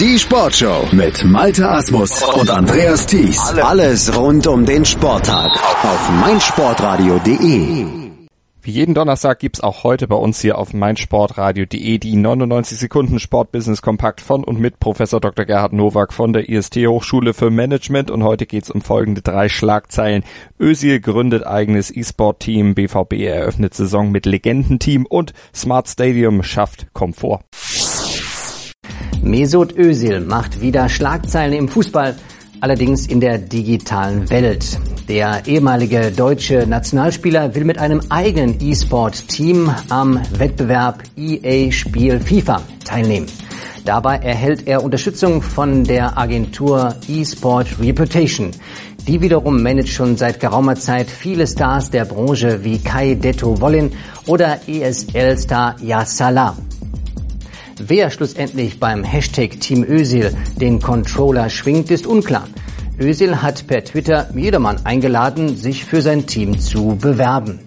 Die Sportshow mit Malte Asmus und Andreas Thies. Alles rund um den Sporttag auf meinsportradio.de. Wie jeden Donnerstag gibt's auch heute bei uns hier auf meinsportradio.de die 99 Sekunden Sportbusiness Kompakt von und mit Professor Dr. Gerhard Nowak von der IST Hochschule für Management und heute geht's um folgende drei Schlagzeilen. Özil gründet eigenes E-Sport-Team, BVB eröffnet Saison mit Legendenteam und Smart Stadium schafft Komfort. Mesut Özil macht wieder Schlagzeilen im Fußball, allerdings in der digitalen Welt. Der ehemalige deutsche Nationalspieler will mit einem eigenen E-Sport-Team am Wettbewerb EA Spiel FIFA teilnehmen. Dabei erhält er Unterstützung von der Agentur eSport Reputation. Die wiederum managt schon seit geraumer Zeit viele Stars der Branche wie Kai Detto Wollin oder ESL-Star Yassala. Wer schlussendlich beim Hashtag Team Özil den Controller schwingt, ist unklar. Özil hat per Twitter jedermann eingeladen, sich für sein Team zu bewerben.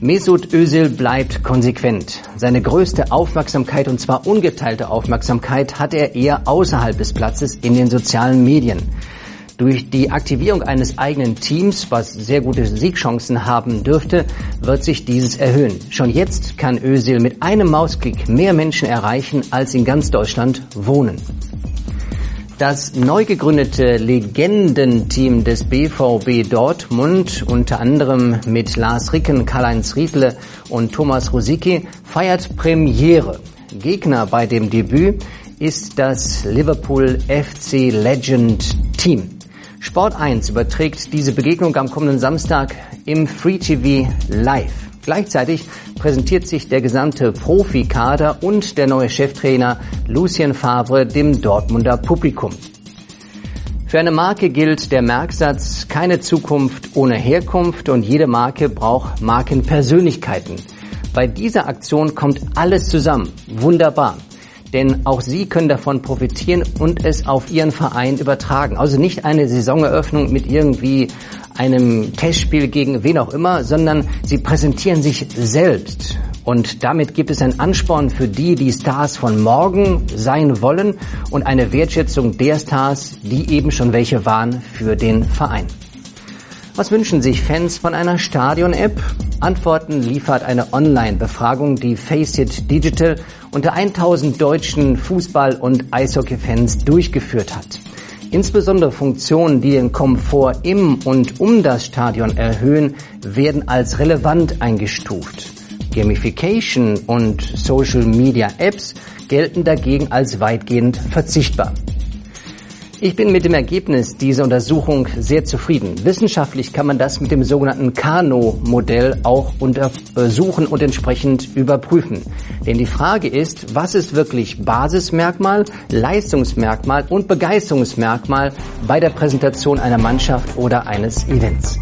Mesut Özil bleibt konsequent. Seine größte Aufmerksamkeit und zwar ungeteilte Aufmerksamkeit hat er eher außerhalb des Platzes in den sozialen Medien. Durch die Aktivierung eines eigenen Teams, was sehr gute Siegchancen haben dürfte, wird sich dieses erhöhen. Schon jetzt kann Özil mit einem Mausklick mehr Menschen erreichen, als in ganz Deutschland wohnen. Das neu gegründete Legendenteam des BVB Dortmund, unter anderem mit Lars Ricken, Karl-Heinz Riedle und Thomas Rosicki, feiert Premiere. Gegner bei dem Debüt ist das Liverpool FC Legend Team. Sport 1 überträgt diese Begegnung am kommenden Samstag im Free TV live. Gleichzeitig präsentiert sich der gesamte Profikader und der neue Cheftrainer Lucien Favre dem Dortmunder Publikum. Für eine Marke gilt der Merksatz keine Zukunft ohne Herkunft und jede Marke braucht Markenpersönlichkeiten. Bei dieser Aktion kommt alles zusammen. Wunderbar. Denn auch Sie können davon profitieren und es auf Ihren Verein übertragen. Also nicht eine Saisoneröffnung mit irgendwie einem Testspiel gegen wen auch immer, sondern Sie präsentieren sich selbst. Und damit gibt es einen Ansporn für die, die Stars von morgen sein wollen und eine Wertschätzung der Stars, die eben schon welche waren für den Verein. Was wünschen sich Fans von einer Stadion-App? Antworten liefert eine Online-Befragung, die Faceit Digital unter 1000 deutschen Fußball- und Eishockey-Fans durchgeführt hat. Insbesondere Funktionen, die den Komfort im und um das Stadion erhöhen, werden als relevant eingestuft. Gamification und Social Media Apps gelten dagegen als weitgehend verzichtbar. Ich bin mit dem Ergebnis dieser Untersuchung sehr zufrieden. Wissenschaftlich kann man das mit dem sogenannten Kano-Modell auch untersuchen und entsprechend überprüfen. Denn die Frage ist, was ist wirklich Basismerkmal, Leistungsmerkmal und Begeisterungsmerkmal bei der Präsentation einer Mannschaft oder eines Events?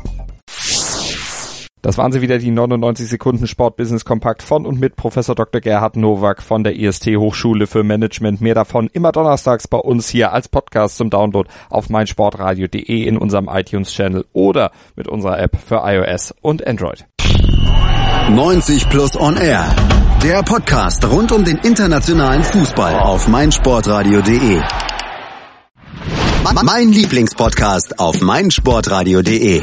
Das waren sie wieder, die 99 Sekunden Sportbusiness Kompakt von und mit Professor Dr. Gerhard Nowak von der IST Hochschule für Management. Mehr davon immer donnerstags bei uns hier als Podcast zum Download auf meinsportradio.de in unserem iTunes Channel oder mit unserer App für iOS und Android. 90 Plus On Air. Der Podcast rund um den internationalen Fußball auf meinsportradio.de. Mein Lieblingspodcast auf meinsportradio.de.